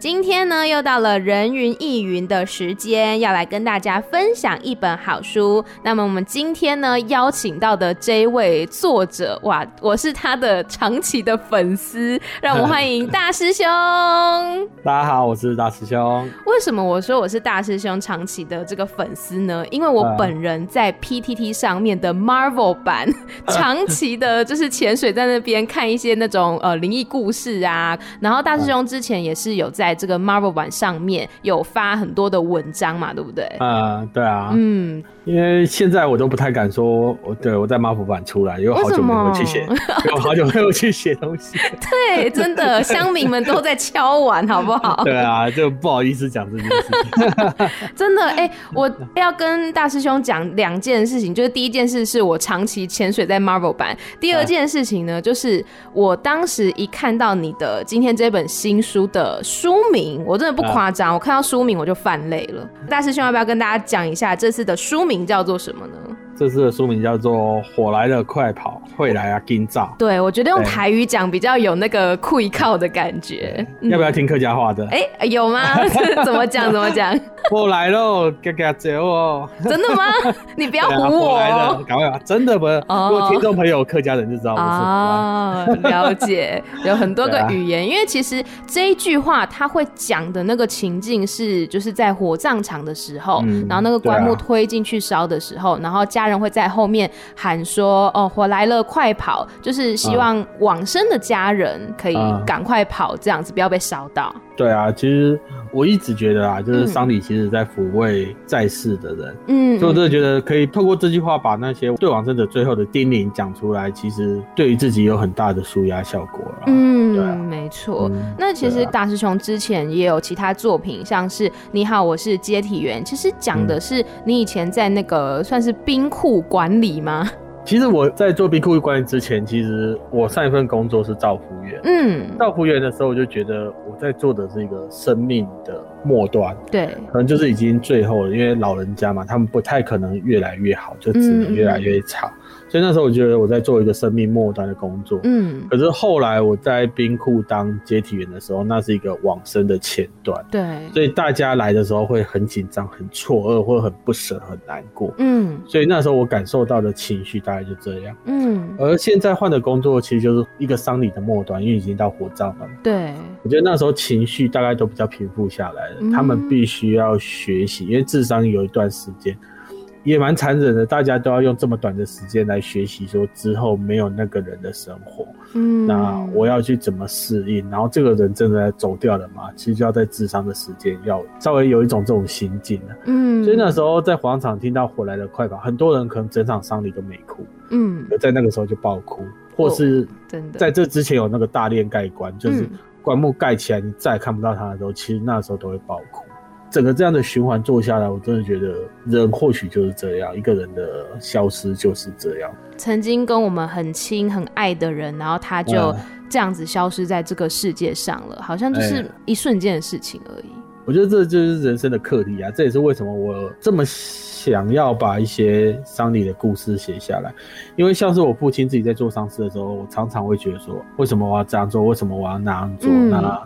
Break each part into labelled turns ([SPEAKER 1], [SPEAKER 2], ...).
[SPEAKER 1] 今天呢，又到了人云亦云的时间，要来跟大家分享一本好书。那么我们今天呢，邀请到的这位作者，哇，我是他的长期的粉丝，让我们欢迎大师兄。
[SPEAKER 2] 大家好，我是大师兄。
[SPEAKER 1] 为什么我说我是大师兄长期的这个粉丝呢？因为我本人在 PTT 上面的 Marvel 版，长期的就是潜水在那边看一些那种呃灵异故事啊。然后大师兄之前也是有在在这个 Marvel 版上面有发很多的文章嘛，对不对？
[SPEAKER 2] 嗯，对啊，嗯。因为现在我都不太敢说，我对我在 Marvel 版出来，因为好久没有去写，有好久没有去写东西。
[SPEAKER 1] 对，真的，乡民们都在敲碗，好不好？
[SPEAKER 2] 对啊，就不好意思讲这件事情。
[SPEAKER 1] 真的，哎、欸，我要跟大师兄讲两件事情，就是第一件事是我长期潜水在 Marvel 版，第二件事情呢，就是我当时一看到你的今天这本新书的书名，我真的不夸张，我看到书名我就泛泪了。大师兄要不要跟大家讲一下这次的书名？叫做什么呢？
[SPEAKER 2] 这次的书名叫做《火来了，快跑！会来啊，紧走》。
[SPEAKER 1] 对，我觉得用台语讲比较有那个酷一靠的感觉。
[SPEAKER 2] 要不要听客家话的？
[SPEAKER 1] 哎、欸，有吗？怎么讲？怎么讲？
[SPEAKER 2] 我来喽，嘎嘎走哦！
[SPEAKER 1] 真的吗？你不要唬我！
[SPEAKER 2] 来了，赶快！真的不？如果听众朋友客家人就知道我是。
[SPEAKER 1] 啊，了解，有很多个语言。因为其实这一句话他会讲的那个情境是，就是在火葬场的时候，嗯、然后那个棺木推进去烧的时候，然后家人会在后面喊说：“哦，火来了，快跑！”就是希望往生的家人可以赶快跑，这样子不要被烧到。
[SPEAKER 2] 对啊，其实我一直觉得啊，就是丧礼其实在抚慰在世的人，嗯，所以我真的觉得可以透过这句话把那些对往生者最后的叮咛讲出来，其实对于自己有很大的舒压效果了。
[SPEAKER 1] 嗯，对啊，没错。嗯，那其实大师兄之前也有其他作品，像是《你好，我是接体员》，其实讲的是你以前在那个算是冰库管理吗？
[SPEAKER 2] 其实我在做冰库管理之前，其实我上一份工作是照服员。嗯，照服员的时候，我就觉得我在做的是一个生命的末端。对，可能就是已经最后了，因为老人家嘛，他们不太可能越来越好，就只能越来越差。嗯嗯所以那时候我觉得我在做一个生命末端的工作，嗯，可是后来我在冰库当接体员的时候，那是一个往生的前段，对，所以大家来的时候会很紧张、很错愕，或很不舍、很难过，嗯，所以那时候我感受到的情绪大概就这样，嗯，而现在换的工作其实就是一个丧礼的末端，因为已经到火葬了，对，我觉得那时候情绪大概都比较平复下来了，嗯，他们必须要学习，因为智商有一段时间。也蛮残忍的，大家都要用这么短的时间来学习，说之后没有那个人的生活，嗯，那我要去怎么适应？然后这个人真的走掉了嘛？其实就要在智商的时间要稍微有一种这种心境了，嗯，所以那时候在广场听到火来的快跑，很多人可能整场丧礼都没哭，嗯，在那个时候就爆哭，或是真的。在这之前有那个大练盖棺，就是棺木盖起来，你再也看不到他的时候，其实那时候都会爆哭。整个这样的循环做下来，我真的觉得人或许就是这样，一个人的消失就是这样。
[SPEAKER 1] 曾经跟我们很亲很爱的人，然后他就这样子消失在这个世界上了，好像就是一瞬间的事情而已。
[SPEAKER 2] 我觉得这就是人生的课题啊！这也是为什么我这么想要把一些丧礼的故事写下来，因为像是我父亲自己在做丧事的时候，我常常会觉得说，为什么我要这样做？为什么我要那样做？嗯、那。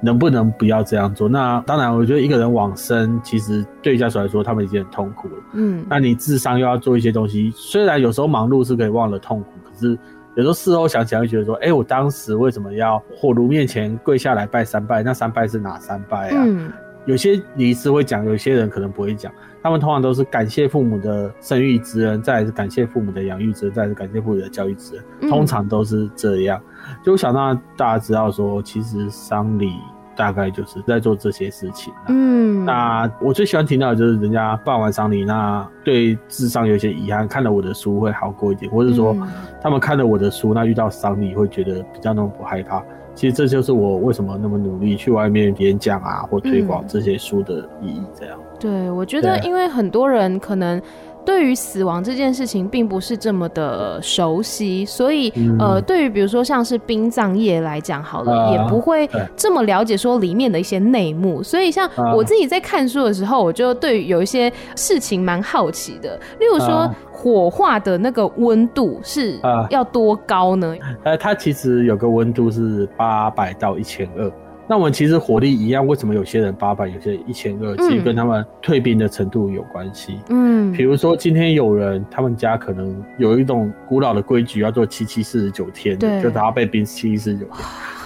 [SPEAKER 2] 能不能不要这样做？那当然，我觉得一个人往生，其实对家属来说，他们已经很痛苦了。嗯，那你智商又要做一些东西，虽然有时候忙碌是可以忘了痛苦，可是有时候事后想起来，会觉得说，哎、欸，我当时为什么要火炉面前跪下来拜三拜？那三拜是哪三拜啊？嗯，有些礼仪会讲，有些人可能不会讲。他们通常都是感谢父母的生育之恩，再来是感谢父母的养育之恩，再来是感谢父母的教育之恩，通常都是这样。嗯、就我想让大家知道说，其实丧礼。大概就是在做这些事情。嗯，那我最喜欢听到的就是人家办完丧礼，那对智商有些遗憾，看了我的书会好过一点，或者说他们看了我的书，那遇到丧礼会觉得比较那么不害怕。其实这就是我为什么那么努力去外面演讲啊，或推广这些书的意义。这样。
[SPEAKER 1] 对，我觉得因为很多人可能。对于死亡这件事情并不是这么的熟悉，所以、嗯、呃，对于比如说像是殡葬业来讲，好了、呃，也不会这么了解说里面的一些内幕。所以像我自己在看书的时候，我就对于有一些事情蛮好奇的，例如说火化的那个温度是要多高呢？
[SPEAKER 2] 呃，它其实有个温度是八百到一千二。那我们其实火力一样，为什么有些人八百，有些人一千二？其实跟他们退兵的程度有关系。嗯，比如说今天有人，他们家可能有一种古老的规矩，要做七七四十九天，对，就他要被冰七七四十九天。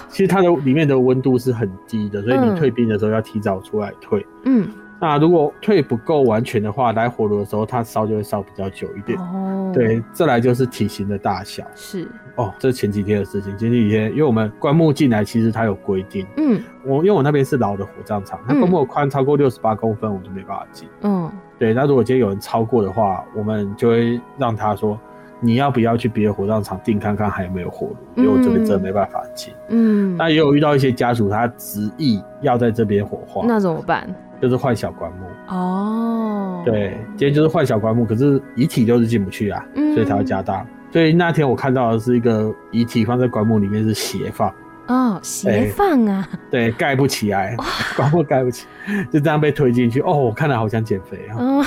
[SPEAKER 2] 其实它的里面的温度是很低的，所以你退兵的时候要提早出来退。嗯。那如果退不够完全的话，来火炉的时候，它烧就会烧比较久一点。哦，对，再来就是体型的大小。是哦，这是前几天的事情。前几天，因为我们棺木进来，其实它有规定。嗯，我因为我那边是老的火葬场，它棺木宽超过六十八公分，我就没办法进。嗯，对。那如果今天有人超过的话，我们就会让他说，你要不要去别的火葬场订看看还有没有火炉？因为我这边真的没办法进。嗯，那也有遇到一些家属，他执意要在这边火化，那
[SPEAKER 1] 怎么办？
[SPEAKER 2] 就是换小棺木哦，对，今天就是换小棺木，可是遗体就是进不去啊，嗯，所以才要加大。所以那天我看到的是一个遗体放在棺木里面是斜放
[SPEAKER 1] 哦，斜放啊，
[SPEAKER 2] 对，盖不起来，棺木盖不起，就这样被推进去。哦，我看了好想减肥啊，哦，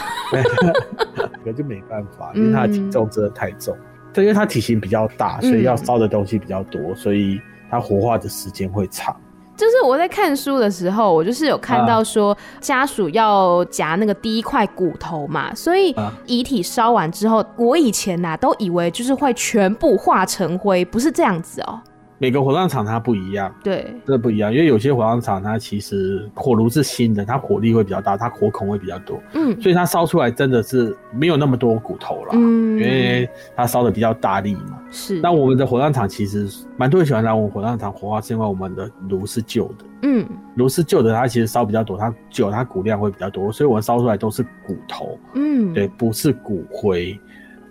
[SPEAKER 2] 可就没办法，因为他的体重真的太重，对，因为它体型比较大，所以要烧的东西比较多，所以它活化的时间会长。
[SPEAKER 1] 就是我在看书的时候，我就是有看到说家属要夹那个第一块骨头嘛，所以遗体烧完之后，我以前呐都以为就是会全部化成灰，不是这样子哦。
[SPEAKER 2] 每个火葬场它不一样，
[SPEAKER 1] 对，
[SPEAKER 2] 这不一样，因为有些火葬场它其实火炉是新的，它火力会比较大，它火孔会比较多，嗯，所以它烧出来真的是没有那么多骨头了，嗯，因为它烧的比较大力嘛，是。那我们的火葬场其实蛮多人喜欢来我们火葬场火化，是因为我们的炉是旧的，嗯，炉是旧的，它其实烧比较多，它久它骨量会比较多，所以我们烧出来都是骨头，嗯，对，不是骨灰。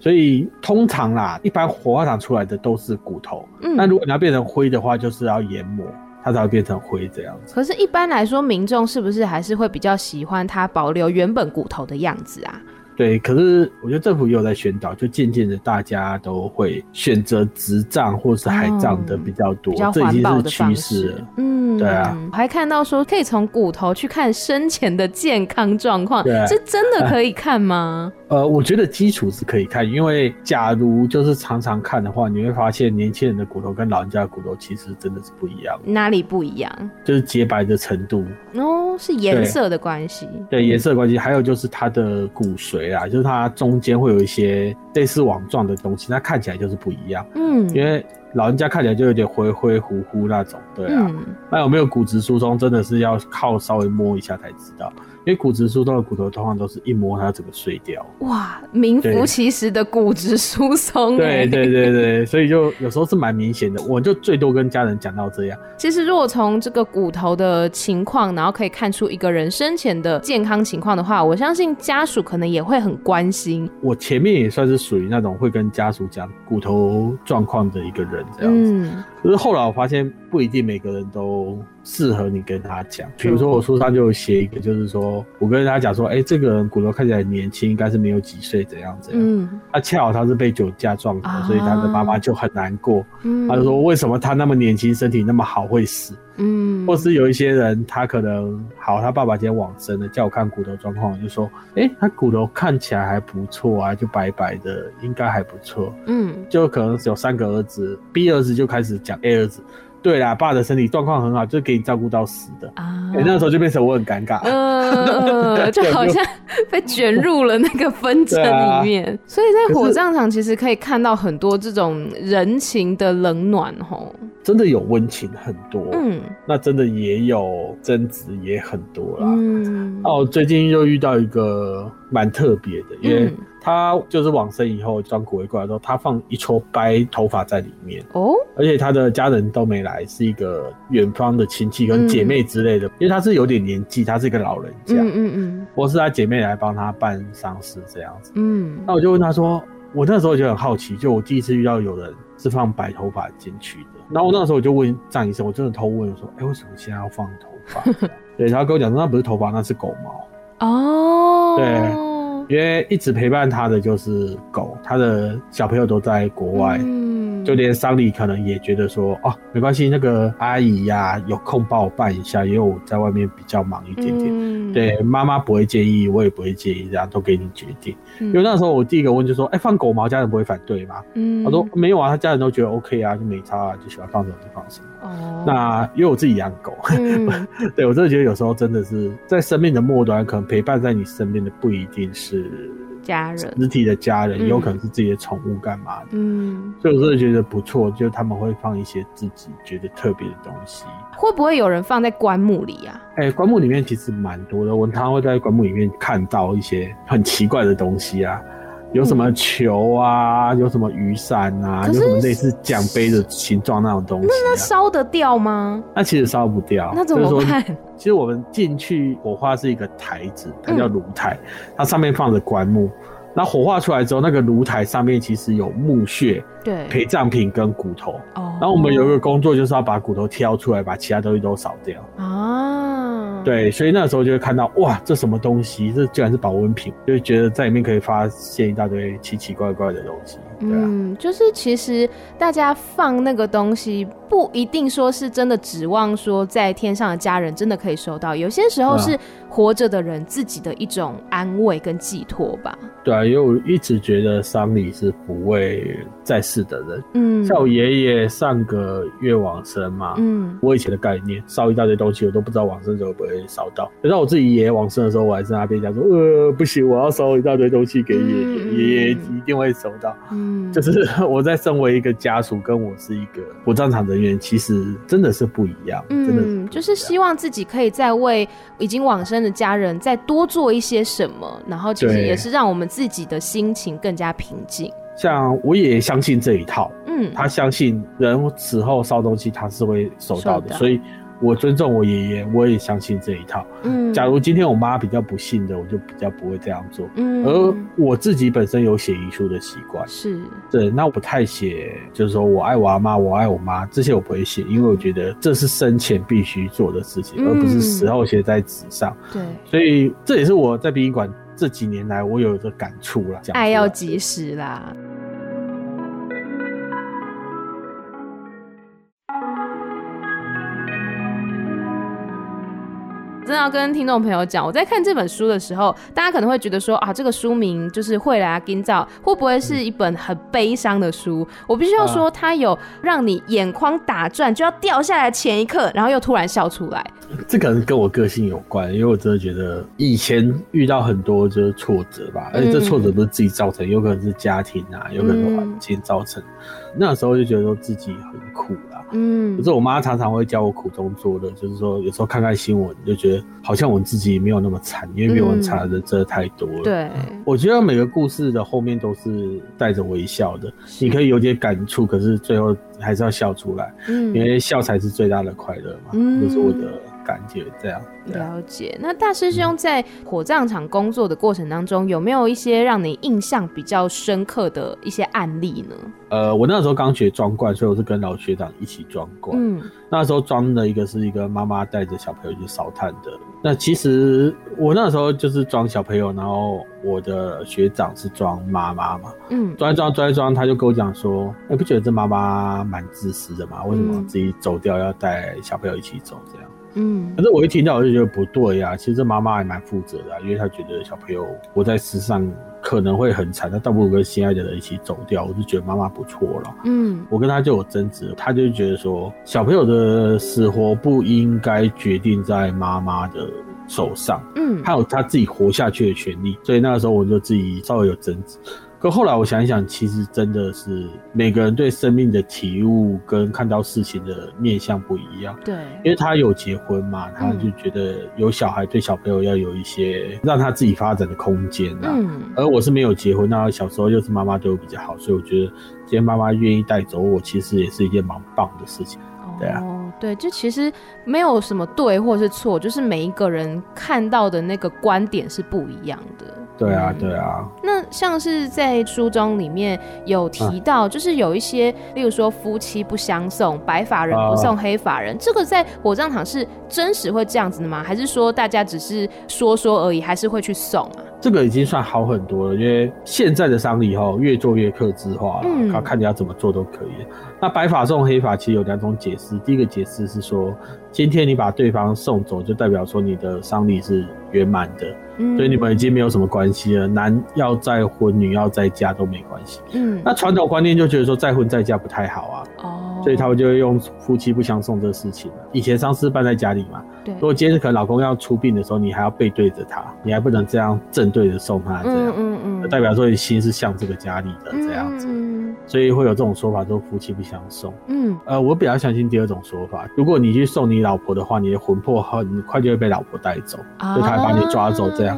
[SPEAKER 2] 所以通常啦，一般火化场出来的都是骨头。嗯，那如果你要变成灰的话，就是要研磨，它才会变成灰这样子。
[SPEAKER 1] 可是，一般来说，民众是不是还是会比较喜欢它保留原本骨头的样子啊？
[SPEAKER 2] 对，可是我觉得政府也有在宣导，就渐渐的大家都会选择直葬或是海葬的比较多，嗯、这已经是趋势了。嗯，对啊。
[SPEAKER 1] 我还看到说可以从骨头去看生前的健康状况，这、啊、真的可以看吗？
[SPEAKER 2] 呃，我觉得基础是可以看，因为假如就是常常看的话，你会发现年轻人的骨头跟老人家的骨头其实真的是不一样。
[SPEAKER 1] 哪里不一样？
[SPEAKER 2] 就是洁白的程度。
[SPEAKER 1] 哦，是颜色的关系。
[SPEAKER 2] 对，颜色的关系，还有就是它的骨髓啊，就是它中间会有一些类似网状的东西，它看起来就是不一样。嗯，因为老人家看起来就有点灰灰糊糊那种，对啊。嗯、那有没有骨质疏松，真的是要靠稍微摸一下才知道。因为骨质疏松的骨头通常都是一摸它整个碎掉。
[SPEAKER 1] 哇，名副其实的骨质疏松。
[SPEAKER 2] 对对对对，所以就有时候是蛮明显的。我就最多跟家人讲到这样。
[SPEAKER 1] 其实如果从这个骨头的情况，然后可以看出一个人生前的健康情况的话，我相信家属可能也会很关心。
[SPEAKER 2] 我前面也算是属于那种会跟家属讲骨头状况的一个人这样子。嗯。可是后来我发现不一定每个人都适合你跟他讲。比如说我书上就有写一个，就是说我跟他讲说，哎、欸，这个人骨头看起来年轻，应该是没有几岁，怎样怎样。嗯。他恰好他是被酒驾撞的，所以他的妈妈就很难过。嗯。他就说为什么他那么年轻，身体那么好会死？嗯。或是有一些人他可能好，他爸爸今天往生了，叫我看骨头状况，我就说，哎、欸，他骨头看起来还不错啊，就白白的，应该还不错。嗯。就可能有三个儿子，B 儿子就开始讲。A 儿子，对啦，爸的身体状况很好，就是给你照顾到死的啊。欸、那时候就变成我很尴尬，
[SPEAKER 1] 呃，就好像 被卷入了那个纷争里面。啊、所以在火葬场其实可以看到很多这种人情的冷暖，吼，
[SPEAKER 2] 真的有温情很多，嗯，那真的也有争执也很多啦。嗯，哦，最近又遇到一个蛮特别的，因为、嗯。他就是往生以后装骨灰过来之后，他放一撮白头发在里面。哦，而且他的家人都没来，是一个远方的亲戚跟姐妹之类的，嗯、因为他是有点年纪，他是一个老人家，嗯嗯嗯，我是他姐妹来帮他办丧事这样子，嗯，那我就问他说，我那时候就很好奇，就我第一次遇到有人是放白头发进去的，然后我那时候我就问张医生，我真的偷问说，哎、欸，为什么现在要放头发？对，他跟我讲说，那不是头发，那是狗毛。哦，对。因为一直陪伴他的就是狗，他的小朋友都在国外。就连丧礼可能也觉得说哦，没关系，那个阿姨呀、啊、有空帮我办一下，因为我在外面比较忙一点点。嗯、对，妈妈不会介意，我也不会介意，这样都给你决定。嗯、因为那时候我第一个问就说，哎、欸，放狗毛家人不会反对吗？嗯，他说没有啊，他家人都觉得 OK 啊，就没差啊，就喜欢放什么就放什么。哦，那因为我自己养狗，嗯、对我真的觉得有时候真的是在生命的末端，可能陪伴在你身边的不一定是。
[SPEAKER 1] 家人，
[SPEAKER 2] 实体的家人，有可能是自己的宠物干嘛的，嗯，所以我真的觉得不错，就他们会放一些自己觉得特别的东西。
[SPEAKER 1] 会不会有人放在棺木里啊？
[SPEAKER 2] 哎、欸，棺木里面其实蛮多的，我常常会在棺木里面看到一些很奇怪的东西啊，有什么球啊，有什么雨伞啊，有什么类似奖杯的形状那种东西、啊，
[SPEAKER 1] 那烧得掉吗？
[SPEAKER 2] 那其实烧不掉，
[SPEAKER 1] 那怎么办？
[SPEAKER 2] 其实我们进去火化是一个台子，它叫炉台，嗯、它上面放着棺木。那火化出来之后，那个炉台上面其实有墓穴、对陪葬品跟骨头。哦，然后我们有一个工作就是要把骨头挑出来，把其他东西都扫掉。啊，对，所以那时候就会看到，哇，这什么东西？这竟然是保温瓶，就觉得在里面可以发现一大堆奇奇怪怪的东西。对啊、嗯，
[SPEAKER 1] 就是其实大家放那个东西，不一定说是真的指望说在天上的家人真的可以收到，有些时候是活着的人自己的一种安慰跟寄托吧。
[SPEAKER 2] 对啊，因为我一直觉得丧礼是抚慰在世的人。嗯，像我爷爷上个月往生嘛，嗯，我以前的概念烧一大堆东西，我都不知道往生者会不会烧到。等到我自己爷爷往生的时候，我还在那边讲说，呃，不行，我要烧一大堆东西给爷爷，爷爷、嗯、一定会收到。嗯，就是 我在身为一个家属，跟我是一个火葬场人员，其实真的是不一样。嗯，真的是
[SPEAKER 1] 就是希望自己可以再为已经往生的家人再多做一些什么，然后其实也是让我们自己的心情更加平静。
[SPEAKER 2] 像我也相信这一套，嗯，他相信人死后烧东西他是会收到的，所以。我尊重我爷爷，我也相信这一套。嗯，假如今天我妈比较不信的，我就比较不会这样做。嗯，而我自己本身有写遗书的习惯，是对，那我不太写，就是说我爱我阿妈，我爱我妈，这些我不会写，因为我觉得这是生前必须做的事情，嗯、而不是死后写在纸上。对，所以这也是我在殡仪馆这几年来我有一个感触啦，
[SPEAKER 1] 爱要及时啦。真要跟听众朋友讲，我在看这本书的时候，大家可能会觉得说啊，这个书名就是会来啊，今早会不会是一本很悲伤的书？我必须要说，它有让你眼眶打转，就要掉下来前一刻，然后又突然笑出来。
[SPEAKER 2] 这可能跟我个性有关，因为我真的觉得以前遇到很多就是挫折吧，而且这挫折不是自己造成，有可能是家庭啊，有可能是环境造成。那时候就觉得说自己很苦啦，嗯，可是我妈常常会教我苦中作乐，就是说有时候看看新闻就觉得好像我自己没有那么惨，因为比我惨的人真的太多了。对，我觉得每个故事的后面都是带着微笑的，你可以有点感触，可是最后还是要笑出来，嗯，因为笑才是最大的快乐嘛，嗯，这是我的感觉，这样。
[SPEAKER 1] 了解。那大师兄在火葬场工作的过程当中，有没有一些让你印象比较深刻的一些案例呢？
[SPEAKER 2] 呃，我那时候刚学装罐，所以我是跟老学长一起装罐。嗯，那时候装的一个是一个妈妈带着小朋友去烧炭的。那其实我那时候就是装小朋友，然后我的学长是装妈妈嘛。嗯，装一装，装一装，他就跟我讲说：“你不觉得这妈妈蛮自私的吗？为什么自己走掉要带小朋友一起走这样？”嗯，反正我一听到我就觉得不对呀、啊。其实这妈妈还蛮负责的、啊，因为她觉得小朋友活在世上可能会很惨，她倒不如跟心爱的人一起走掉。我就觉得妈妈不错了。嗯，我跟她就有争执，她就觉得说小朋友的死活不应该决定在妈妈的手上。嗯，她有她自己活下去的权利。所以那个时候我就自己稍微有争执。可后来我想一想，其实真的是每个人对生命的体悟跟看到事情的面向不一样。对，因为他有结婚嘛，他就觉得有小孩对小朋友要有一些让他自己发展的空间啊。嗯，而我是没有结婚，那小时候又是妈妈对我比较好，所以我觉得今天妈妈愿意带走我，其实也是一件蛮棒的事情。对啊。哦，对，就其实没有什么对或是错，就是每一个人看到的那个观点是不一样的。对啊，对啊。那像是在书中里面有提到，就是有一些，例如说夫妻不相送，白发人不送黑发人，这个在火葬场是真实会这样子的吗？还是说大家只是说说而已，还是会去送啊？这个已经算好很多了，因为现在的丧礼哈越做越克制化了，嗯，看你要怎么做都可以。那白发送黑发其实有两种解释，第一个解释是说，今天你把对方送走，就代表说你的丧礼是圆满的，嗯，所以你们已经没有什么关系了，男要再婚，女要再嫁都没关系，嗯。那传统观念就觉得说再婚再嫁不太好啊，哦，所以他们就会用夫妻不相送这个事情。以前丧事办在家里嘛。对，如果今天可能老公要出殡的时候，你还要背对着他，你还不能这样正对着送他，这样，嗯嗯嗯，代表说你心是向这个家里的这样子，嗯，所以会有这种说法，说夫妻不相送。嗯，呃，我比较相信第二种说法，如果你去送你老婆的话，你的魂魄很快就会被老婆带走，啊，就她把你抓走这样。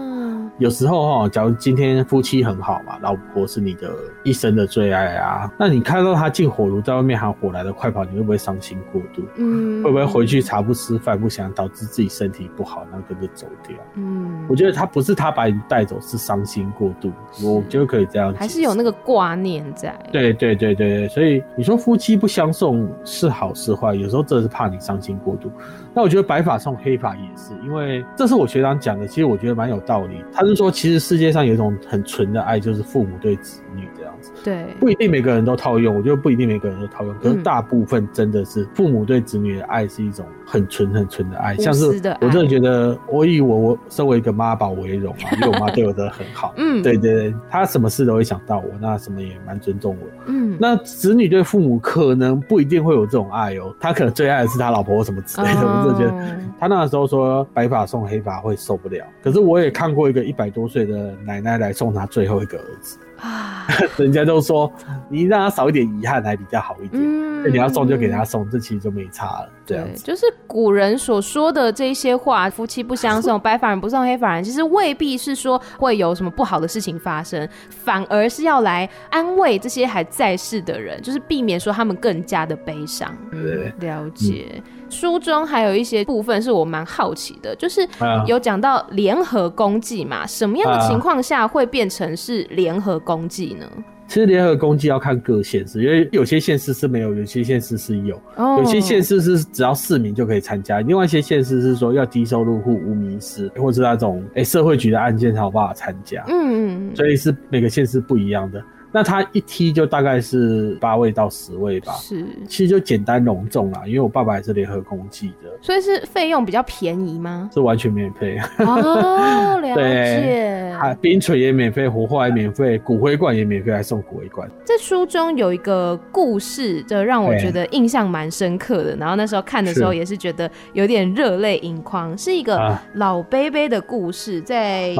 [SPEAKER 2] 有时候哈，假如今天夫妻很好嘛，老婆是你的一生的最爱啊，那你看到他进火炉，在外面喊火来的快跑，你会不会伤心过度？嗯，会不会回去茶不吃饭不想，导致自己身体不好，然后跟着走掉？嗯，我觉得他不是他把你带走，是伤心过度，我觉得可以这样，
[SPEAKER 1] 还是有那个挂念在。
[SPEAKER 2] 对对对对，所以你说夫妻不相送是好是坏？有时候真的是怕你伤心过度。那我觉得白发送黑发也是，因为这是我学长讲的，其实我觉得蛮有道理。他是说，其实世界上有一种很纯的爱，就是父母对子女这样子。
[SPEAKER 1] 对，
[SPEAKER 2] 不一定每个人都套用，我觉得不一定每个人都套用，可是大部分真的是父母对子女的爱是一种很纯很纯的爱，像是我真的觉得，我以我我身为一个妈宝为荣啊，因为我妈对我真的很好。嗯，对对对，她什么事都会想到我，那什么也蛮尊重我。嗯，那子女对父母可能不一定会有这种爱哦，他可能最爱的是他老婆或什么之类的。我真的觉得他那个时候说白发送黑发会受不了，可是我也看过一个一百多岁的奶奶来送他最后一个儿子。啊，人家都说你让他少一点遗憾还比较好一点。嗯，你要送就给他送，这其实就没差了。这样子，
[SPEAKER 1] 就是古人所说的这些话，夫妻不相送，白发人不送黑发人，其实未必是说会有什么不好的事情发生，反而是要来安慰这些还在世的人，就是避免说他们更加的悲伤。对，了解。嗯书中还有一些部分是我蛮好奇的，就是有讲到联合公祭嘛，什么样的情况下会变成是联合公祭呢？
[SPEAKER 2] 其实联合公祭要看各县市，因为有些县市是没有，有些县市是有，有些县市是只要市民就可以参加，另外一些县市是说要低收入户、无名氏，或是那种哎、欸、社会局的案件才有办法参加。嗯嗯，所以是每个县市不一样的。那他一踢就大概是八位到十位吧，是，其实就简单隆重啦，因为我爸爸也是联合公祭的，
[SPEAKER 1] 所以是费用比较便宜吗？
[SPEAKER 2] 是完全免费。
[SPEAKER 1] 哦，了解，
[SPEAKER 2] 啊，冰锤也免费，火化也免费，骨灰罐也免费，还送骨灰罐。
[SPEAKER 1] 在书中有一个故事，就让我觉得印象蛮深刻的，然后那时候看的时候也是觉得有点热泪盈眶，是一个老杯杯的故事，在一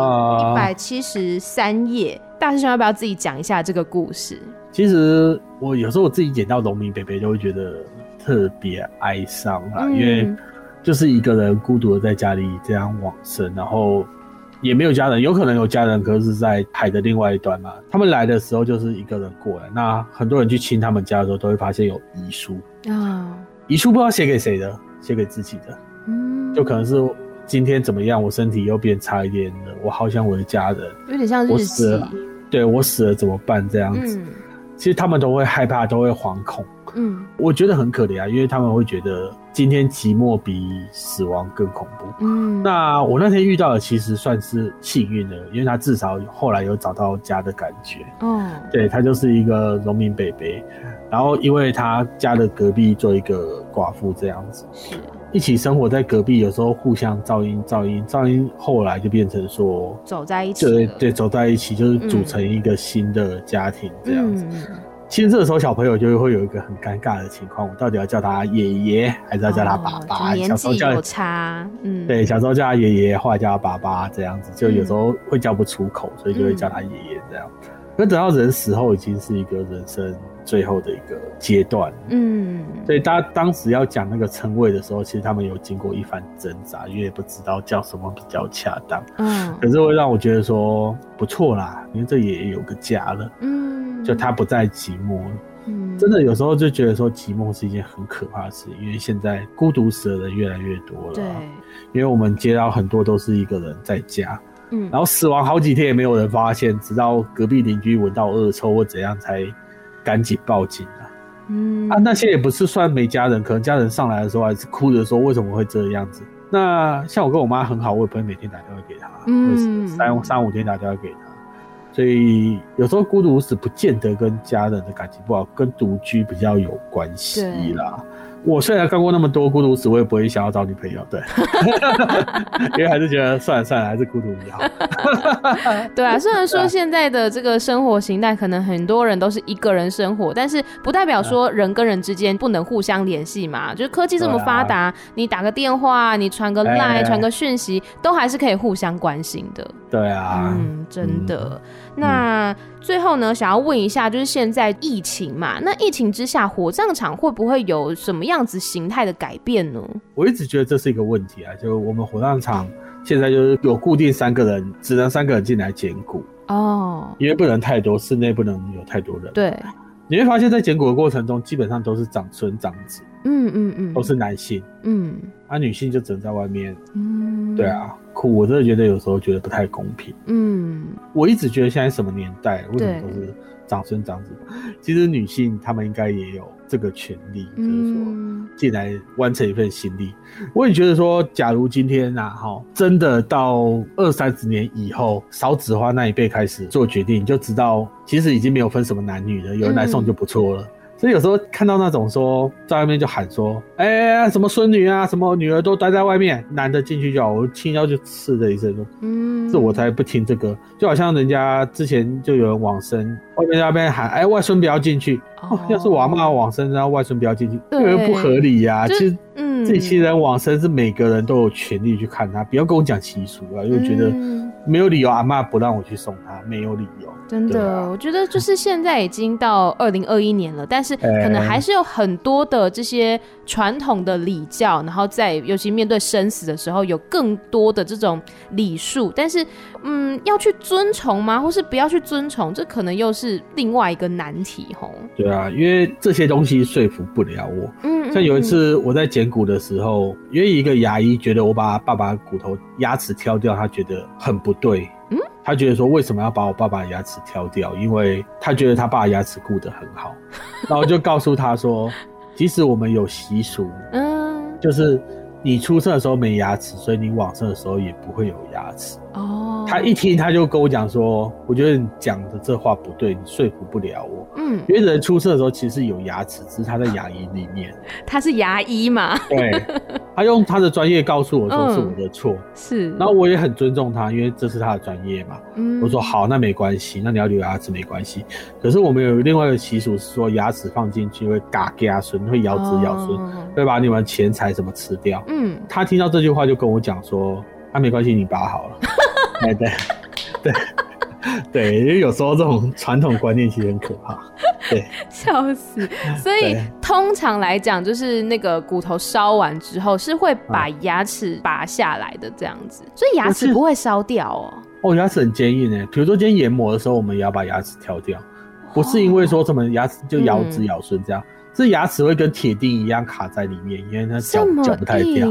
[SPEAKER 1] 百七十三页。大师兄要不要自己讲一下这个故事？
[SPEAKER 2] 其实我有时候我自己捡到农民伯伯，就会觉得特别哀伤啊，嗯、因为就是一个人孤独的在家里这样往生，然后也没有家人，有可能有家人，可是在海的另外一端嘛。他们来的时候就是一个人过来，那很多人去亲他们家的时候，都会发现有遗书。啊，遗书不知道写给谁的，写给自己的，嗯，就可能是今天怎么样，我身体又变差一点了，我好想我的家人，
[SPEAKER 1] 有点像日记。
[SPEAKER 2] 对，我死了怎么办？这样子，嗯、其实他们都会害怕，都会惶恐。嗯，我觉得很可怜啊，因为他们会觉得今天寂寞比死亡更恐怖。嗯，那我那天遇到的其实算是幸运的，因为他至少后来有找到家的感觉。嗯，对，他就是一个农民伯伯，然后因为他家的隔壁做一个寡妇这样子。是。一起生活在隔壁，有时候互相噪音，噪音，噪音，后来就变成说
[SPEAKER 1] 走在一起，
[SPEAKER 2] 对对，走在一起就是组成一个新的家庭这样子。嗯、其实这个时候小朋友就会有一个很尴尬的情况，我到底要叫他爷爷，还是要叫他爸爸？
[SPEAKER 1] 哦、年纪有差，嗯，
[SPEAKER 2] 对，小时候叫他爷爷，后来叫他爸爸，这样子就有时候会叫不出口，所以就会叫他爷爷这样。可等到人死后，已经是一个人生。最后的一个阶段，嗯，所以他当时要讲那个称谓的时候，其实他们有经过一番挣扎，因为也不知道叫什么比较恰当，嗯，可是会让我觉得说不错啦，因为这爷爷有个家了，嗯，就他不再寂寞。了，嗯，真的有时候就觉得说寂寞是一件很可怕的事，因为现在孤独死的人越来越多了，对，因为我们接到很多都是一个人在家，嗯，然后死亡好几天也没有人发现，直到隔壁邻居闻到恶臭或怎样才。赶紧报警啊！嗯啊，那些也不是算没家人，可能家人上来的时候还是哭着说为什么会这样子。那像我跟我妈很好，我也不会每天打电话给她，嗯，三三五天打电话给她。所以有时候孤独死不见得跟家人的感情不好，跟独居比较有关系啦。我虽然干过那么多孤独死，我也不会想要找女朋友，对，因为还是觉得算了算了，还是孤独比较好。
[SPEAKER 1] 对啊，虽然说现在的这个生活形态，可能很多人都是一个人生活，但是不代表说人跟人之间不能互相联系嘛。就是科技这么发达，啊、你打个电话，你传个 line，传个讯息，都还是可以互相关心的。
[SPEAKER 2] 对啊，
[SPEAKER 1] 嗯，真的。嗯、那最后呢，想要问一下，就是现在疫情嘛，那疫情之下，火葬场会不会有什么样子形态的改变呢？
[SPEAKER 2] 我一直觉得这是一个问题啊，就我们火葬场现在就是有固定三个人，只能三个人进来捡骨哦，因为不能太多，室内不能有太多人。
[SPEAKER 1] 对，
[SPEAKER 2] 你会发现在捡骨的过程中，基本上都是长孙长子，嗯嗯嗯，都是男性，嗯，啊，女性就只能在外面，嗯，对啊。苦，我真的觉得有时候觉得不太公平。嗯，我一直觉得现在什么年代，为什么都是长孙长子？其实女性她们应该也有这个权利，就是说进来完成一份心力。我也觉得说，假如今天啊，哈，真的到二三十年以后，少子化那一辈开始做决定，你就知道其实已经没有分什么男女了，有人来送就不错了。所以有时候看到那种说在外面就喊说，哎、欸，什么孙女啊，什么女儿都待在外面，男的进去就好，我听到就刺的一声。说，嗯，这我才不听这个，就好像人家之前就有人往生，外面在那边喊，哎、欸，外孙不要进去，哦，要是我阿嬷往生，然后外孙不要进去，这个不合理呀，啊，其实，嗯，这些人往生是每个人都有权利去看他，不要跟我讲习俗啊，因为觉得没有理由阿妈不让我去送他，没有理由。
[SPEAKER 1] 真的，啊、我觉得就是现在已经到二零二一年了，但是可能还是有很多的这些传统的礼教，然后在尤其面对生死的时候，有更多的这种礼数，但是嗯，要去遵从吗？或是不要去遵从？这可能又是另外一个难题吼。
[SPEAKER 2] 对啊，因为这些东西说服不了我。嗯，像有一次我在剪骨的时候，因为一个牙医觉得我把爸爸骨头牙齿挑掉，他觉得很不对。嗯。他觉得说，为什么要把我爸爸的牙齿挑掉？因为他觉得他爸牙齿顾得很好，然后就告诉他说，即使我们有习俗，嗯，就是你出生的时候没牙齿，所以你往生的时候也不会有牙齿。哦，他一听他就跟我讲说，我觉得你讲的这话不对，你说服不了我。嗯，因为人出生的时候其实是有牙齿，只是他在牙龈里面。
[SPEAKER 1] 他是牙医嘛？
[SPEAKER 2] 对，他用他的专业告诉我说是我的错。是，然后我也很尊重他，因为这是他的专业嘛。嗯，我说好，那没关系，那你要留牙齿没关系。可是我们有另外一个习俗是说，牙齿放进去会嘎嘎损，会咬子咬孙，会把你们钱财什么吃掉。嗯，他听到这句话就跟我讲说。那、啊、没关系，你拔好了。对对对对，因为有时候这种传统观念其实很可怕。对，
[SPEAKER 1] 笑死。所以通常来讲，就是那个骨头烧完之后是会把牙齿拔下来的这样子，所以牙齿不会烧掉哦。
[SPEAKER 2] 哦，牙齿很坚硬诶。比如说今天研磨的时候，我们也要把牙齿挑掉，不是因为说什么牙齿就咬直咬孙这样，这、嗯、牙齿会跟铁钉一样卡在里面，因为它嚼嚼不太掉。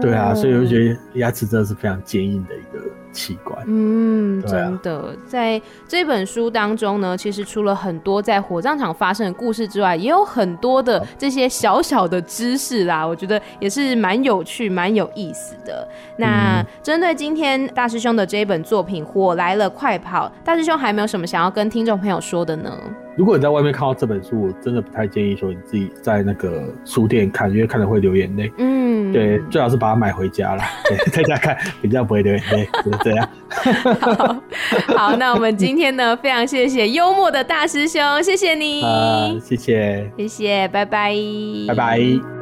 [SPEAKER 2] 对啊，所以我觉得牙齿真的是非常坚硬的一个器官。嗯，
[SPEAKER 1] 真的，在这本书当中呢，其实除了很多在火葬场发生的故事之外，也有很多的这些小小的知识啦，我觉得也是蛮有趣、蛮有意思的。那针对今天大师兄的这一本作品《火来了，快跑》，大师兄还有没有什么想要跟听众朋友说的呢？
[SPEAKER 2] 如果你在外面看到这本书，我真的不太建议说你自己在那个书店看，因为看了会流眼泪。嗯，对，最好是把它买回家啦，在家看比较不会流眼泪，就是这样。
[SPEAKER 1] 好，好，那我们今天呢，非常谢谢幽默的大师兄，谢谢你，
[SPEAKER 2] 呃，谢谢，
[SPEAKER 1] 谢谢，拜拜，
[SPEAKER 2] 拜拜。